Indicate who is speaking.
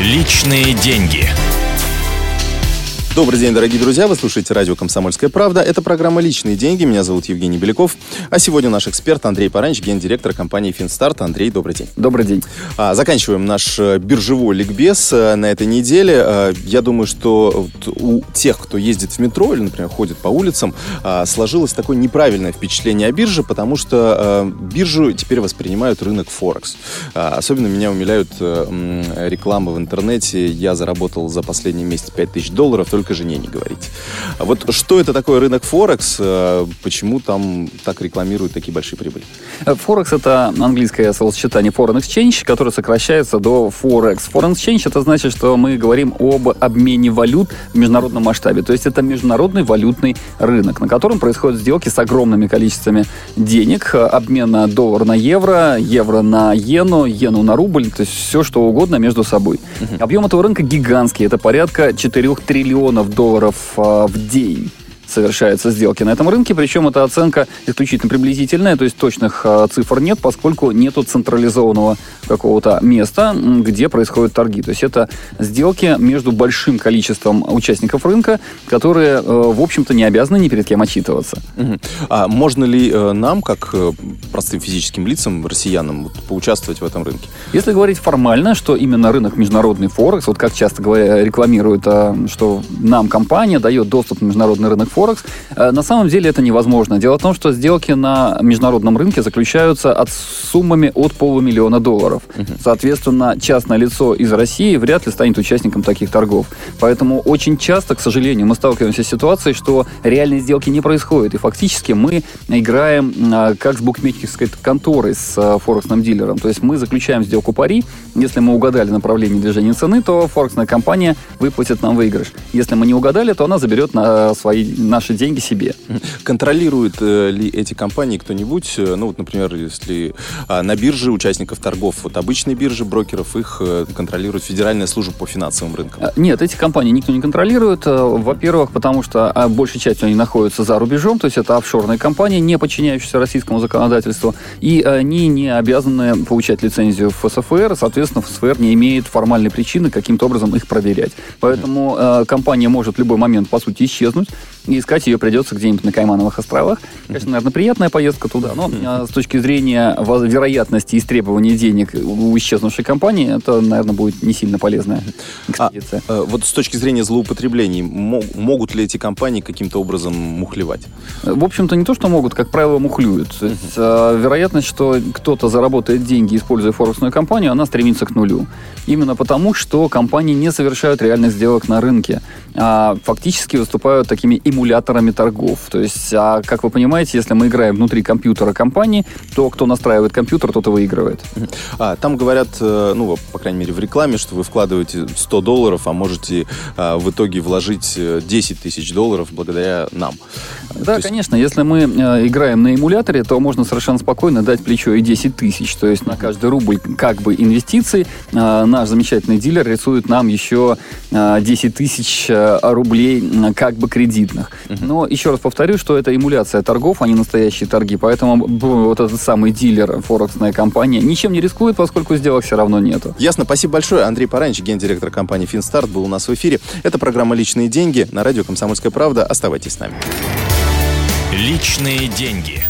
Speaker 1: Личные деньги.
Speaker 2: Добрый день, дорогие друзья. Вы слушаете радио «Комсомольская правда». Это программа «Личные деньги». Меня зовут Евгений Беляков. А сегодня наш эксперт Андрей Паранч, гендиректор компании «Финстарт». Андрей, добрый день.
Speaker 3: Добрый день.
Speaker 2: А, заканчиваем наш э, биржевой ликбез э, на этой неделе. А, я думаю, что у тех, кто ездит в метро или, например, ходит по улицам, сложилось такое неправильное впечатление о бирже, потому что биржу теперь воспринимают рынок Форекс. Особенно меня умиляют э, рекламы в интернете. Я заработал за последний месяц 5000 долларов, только жене не говорите. А вот что это такое рынок Форекс? Э, почему там так рекламируют такие большие прибыли?
Speaker 3: Э, Форекс это английское словосочетание Foreign Exchange, которое сокращается до Forex. Foreign Exchange это значит, что мы говорим об обмене валют в международном масштабе. То есть это международный валютный рынок, на котором происходят сделки с огромными количествами денег. Обмен на доллар на евро, евро на иену, иену на рубль. То есть все, что угодно между собой. Uh-huh. Объем этого рынка гигантский. Это порядка 4 триллионов миллионов долларов а, в день совершаются сделки на этом рынке, причем эта оценка исключительно приблизительная, то есть точных э, цифр нет, поскольку нету централизованного какого-то места, где происходят торги. То есть это сделки между большим количеством участников рынка, которые, э, в общем-то, не обязаны ни перед кем отчитываться.
Speaker 2: Угу. А можно ли э, нам, как простым физическим лицам, россиянам, вот, поучаствовать в этом рынке?
Speaker 3: Если говорить формально, что именно рынок международный Форекс, вот как часто рекламируют, что нам компания дает доступ на международный рынок Форекс, Форекс. Э, на самом деле это невозможно. Дело в том, что сделки на международном рынке заключаются от суммами от полумиллиона долларов. Соответственно, частное лицо из России вряд ли станет участником таких торгов. Поэтому очень часто, к сожалению, мы сталкиваемся с ситуацией, что реальные сделки не происходят. И фактически мы играем э, как с букмекерской конторой, с э, форексным дилером. То есть мы заключаем сделку пари. Если мы угадали направление движения цены, то форексная компания выплатит нам выигрыш. Если мы не угадали, то она заберет на свои наши деньги себе.
Speaker 2: Контролирует э, ли эти компании кто-нибудь? Э, ну, вот, например, если а, на бирже участников торгов, вот обычные биржи брокеров, их э, контролирует Федеральная служба по финансовым рынкам?
Speaker 3: А, нет, эти компании никто не контролирует. Во-первых, потому что а, большей частью они находятся за рубежом, то есть это офшорные компании, не подчиняющиеся российскому законодательству, и они не обязаны получать лицензию в ФСФР, соответственно, ФСФР не имеет формальной причины каким-то образом их проверять. Поэтому компания может в любой момент, по сути, исчезнуть, и искать ее придется где-нибудь на Каймановых островах. Конечно, наверное, приятная поездка туда, но а, с точки зрения вероятности истребования денег у исчезнувшей компании, это, наверное, будет не сильно полезная экспедиция.
Speaker 2: А, вот с точки зрения злоупотреблений, могут ли эти компании каким-то образом мухлевать?
Speaker 3: В общем-то, не то, что могут, как правило, мухлюют. То есть, а, вероятность, что кто-то заработает деньги, используя форексную компанию, она стремится к нулю. Именно потому, что компании не совершают реальных сделок на рынке, а фактически выступают такими эмуляторами торгов. То есть, а, как вы понимаете, если мы играем внутри компьютера компании, то кто настраивает компьютер, тот и выигрывает.
Speaker 2: А, там говорят, э, ну, по крайней мере, в рекламе, что вы вкладываете 100 долларов, а можете а, в итоге вложить 10 э, тысяч долларов благодаря нам.
Speaker 3: Да, есть... конечно. Если мы э, играем на эмуляторе, то можно совершенно спокойно дать плечо и 10 тысяч. То есть на каждый рубль как бы инвестиций наш замечательный дилер рисует нам еще э, 10 тысяч рублей э, как бы кредитных. Но еще раз повторю, что это эмуляция торгов, а не настоящие торги. Поэтому вот этот самый дилер, форексная компания, ничем не рискует, поскольку сделок все равно нету.
Speaker 2: Ясно. Спасибо большое. Андрей Паранич, гендиректор компании «Финстарт», был у нас в эфире. Это программа «Личные деньги» на радио «Комсомольская правда». Оставайтесь с нами.
Speaker 1: Личные деньги.